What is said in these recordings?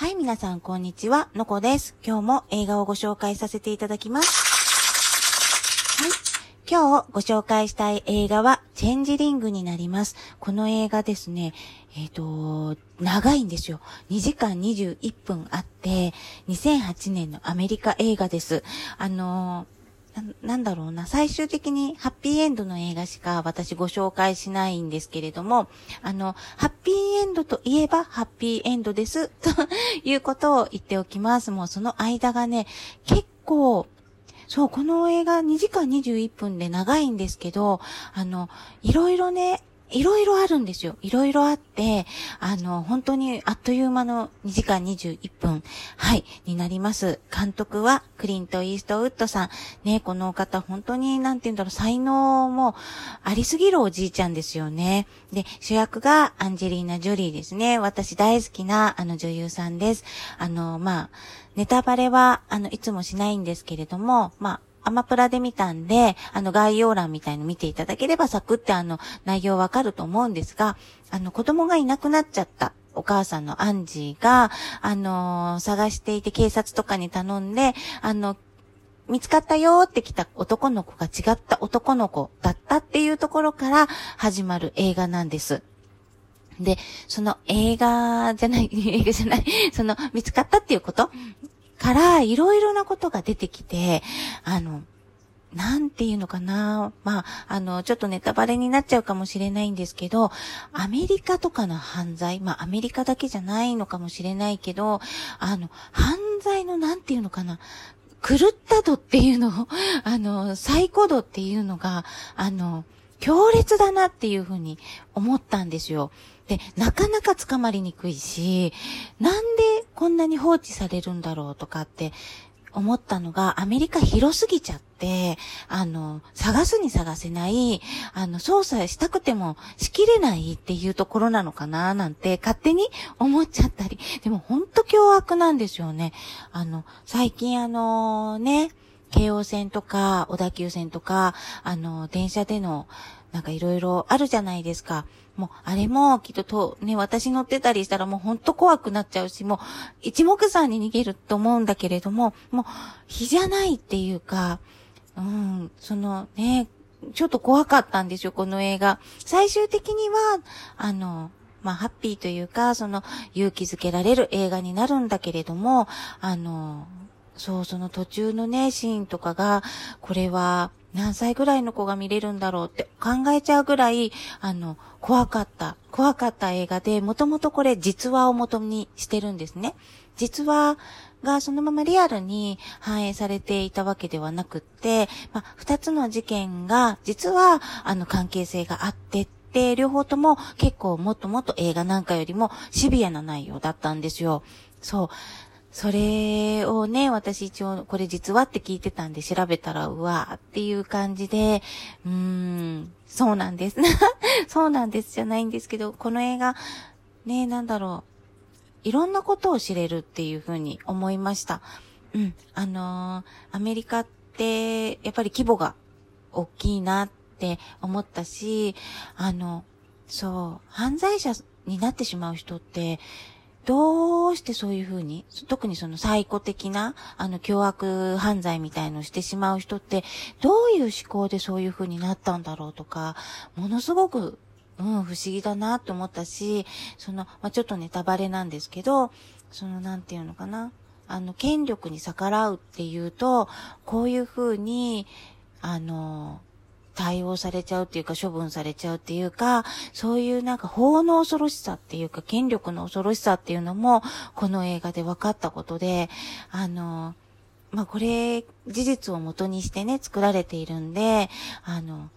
はい、皆さん、こんにちは。のこです。今日も映画をご紹介させていただきます。はい。今日ご紹介したい映画は、チェンジリングになります。この映画ですね、えっ、と、長いんですよ。2時間21分あって、2008年のアメリカ映画です。あのーなんだろうな、最終的にハッピーエンドの映画しか私ご紹介しないんですけれども、あの、ハッピーエンドといえばハッピーエンドです、ということを言っておきます。もうその間がね、結構、そう、この映画2時間21分で長いんですけど、あの、いろいろね、いろいろあるんですよ。いろいろあって、あの、本当にあっという間の2時間21分、はい、になります。監督はクリント・イーストウッドさん。ね、この方、本当に、なんて言うんだろう、才能もありすぎるおじいちゃんですよね。で、主役がアンジェリーナ・ジョリーですね。私大好きな、あの、女優さんです。あの、まあ、ネタバレは、あの、いつもしないんですけれども、まあ、アマプラで見たんで、あの概要欄みたいの見ていただければサクってあの内容わかると思うんですが、あの子供がいなくなっちゃったお母さんのアンジーが、あのー探していて警察とかに頼んで、あの、見つかったよーって来た男の子が違った男の子だったっていうところから始まる映画なんです。で、その映画じゃない、映画じゃない、その見つかったっていうことから、いろいろなことが出てきて、あの、なんていうのかな。まあ、あの、ちょっとネタバレになっちゃうかもしれないんですけど、アメリカとかの犯罪、まあ、アメリカだけじゃないのかもしれないけど、あの、犯罪のなんていうのかな。狂った度っていうのを、あの、最高度っていうのが、あの、強烈だなっていうふうに思ったんですよ。で、なかなか捕まりにくいし、なんでこんなに放置されるんだろうとかって思ったのが、アメリカ広すぎちゃって、あの、探すに探せない、あの、捜査したくてもしきれないっていうところなのかななんて勝手に思っちゃったり。でもほんと凶悪なんですよね。あの、最近あのね、京王線とか、小田急線とか、あの、電車での、なんかいろいろあるじゃないですか。もう、あれも、きっとと、ね、私乗ってたりしたらもうほんと怖くなっちゃうし、もう、一目散に逃げると思うんだけれども、もう、日じゃないっていうか、うん、そのね、ちょっと怖かったんですよ、この映画。最終的には、あの、まあ、ハッピーというか、その、勇気づけられる映画になるんだけれども、あの、そう、その途中のね、シーンとかが、これは何歳ぐらいの子が見れるんだろうって考えちゃうぐらい、あの、怖かった、怖かった映画で、もともとこれ実話を元にしてるんですね。実話がそのままリアルに反映されていたわけではなくって、まあ、二つの事件が実は、あの、関係性があって、で、両方とも結構もっともっと映画なんかよりもシビアな内容だったんですよ。そう。それをね、私一応これ実はって聞いてたんで調べたら、うわーっていう感じで、うーん、そうなんです。そうなんですじゃないんですけど、この映画、ね、なんだろう。いろんなことを知れるっていうふうに思いました。うん。あのーアメリカって、やっぱり規模が大きいなって思ったし、あの、そう、犯罪者になってしまう人って、どうしてそういうふうに、特にそのサイコ的な、あの、凶悪犯罪みたいのをしてしまう人って、どういう思考でそういうふうになったんだろうとか、ものすごく、うん、不思議だなと思ったし、その、まあ、ちょっとネタバレなんですけど、その、なんていうのかな。あの、権力に逆らうっていうと、こういうふうに、あの、対応されちゃうっていうか、処分されちゃうっていうか、そういうなんか法の恐ろしさっていうか、権力の恐ろしさっていうのも、この映画で分かったことで、あの、まあ、これ、事実を元にしてね、作られているんで、あの、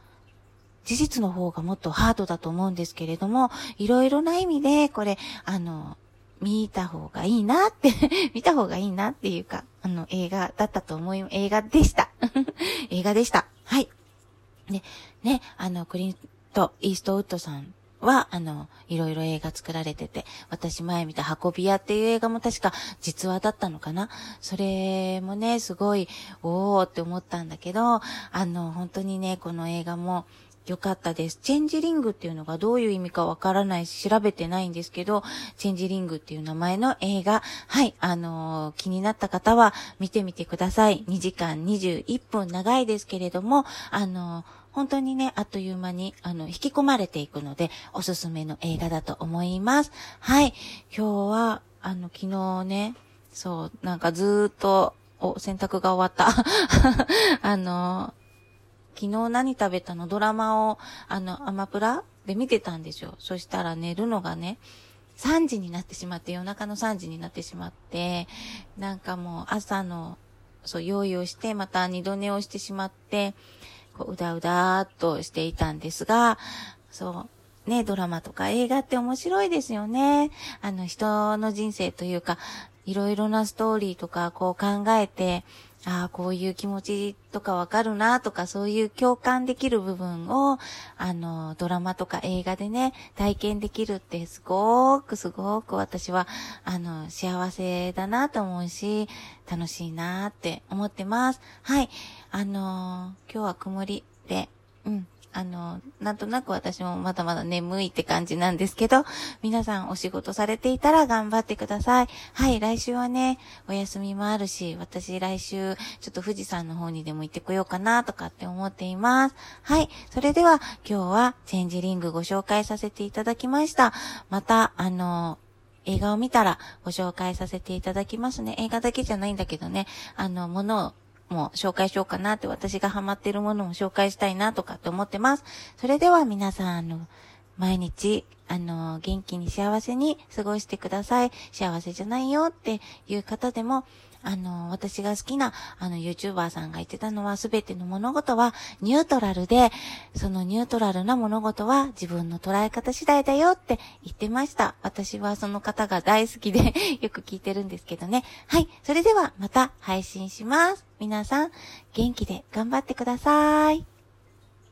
事実の方がもっとハードだと思うんですけれども、いろいろな意味で、これ、あの、見た方がいいなって、見た方がいいなっていうか、あの、映画だったと思い、映画でした。映画でした。はい。で、ね、あの、クリント・イーストウッドさんは、あの、いろいろ映画作られてて、私前見た運び屋っていう映画も確か実話だったのかな？それもね、すごい、おーって思ったんだけど、あの、本当にね、この映画も、よかったです。チェンジリングっていうのがどういう意味かわからないし、調べてないんですけど、チェンジリングっていう名前の映画、はい、あのー、気になった方は見てみてください。2時間21分長いですけれども、あのー、本当にね、あっという間に、あの、引き込まれていくので、おすすめの映画だと思います。はい。今日は、あの、昨日ね、そう、なんかずーっと、お、洗濯が終わった。あの、昨日何食べたの？ドラマを、あの、アマプラで見てたんですよ。そしたら寝るのがね、3時になってしまって、夜中の3時になってしまって、なんかもう朝の、そう、用意をして、また二度寝をしてしまって、こう、うだうだーっとしていたんですが、そう、ね、ドラマとか映画って面白いですよね。あの、人の人生というか、いろいろなストーリーとか、こう考えて、ああ、こういう気持ちとかわかるなとか、そういう共感できる部分を、あの、ドラマとか映画でね、体験できるってすごーくすごーく私は、あの、幸せだなと思うし、楽しいなって思ってます。はい。あの今日は曇りで、うん。あの、なんとなく私もまだまだ眠いって感じなんですけど、皆さんお仕事されていたら頑張ってください。はい、来週はね、お休みもあるし、私来週、ちょっと富士山の方にでも行ってこようかなとかって思っています。はい、それでは今日はチェンジリングご紹介させていただきました。また、あの、映画を見たらご紹介させていただきますね。映画だけじゃないんだけどね、あの、ものをも紹介しようかなって私がハマってるものも紹介したいなとかって思ってます。それでは皆さん、あの、毎日、あの、元気に幸せに過ごしてください。幸せじゃないよっていう方でも、あの、私が好きな、あの、YouTuber さんが言ってたのは、すべての物事はニュートラルで、そのニュートラルな物事は自分の捉え方次第だよって言ってました。私はその方が大好きで よく聞いてるんですけどね。はい。それではまた配信します。皆さん、元気で頑張ってください。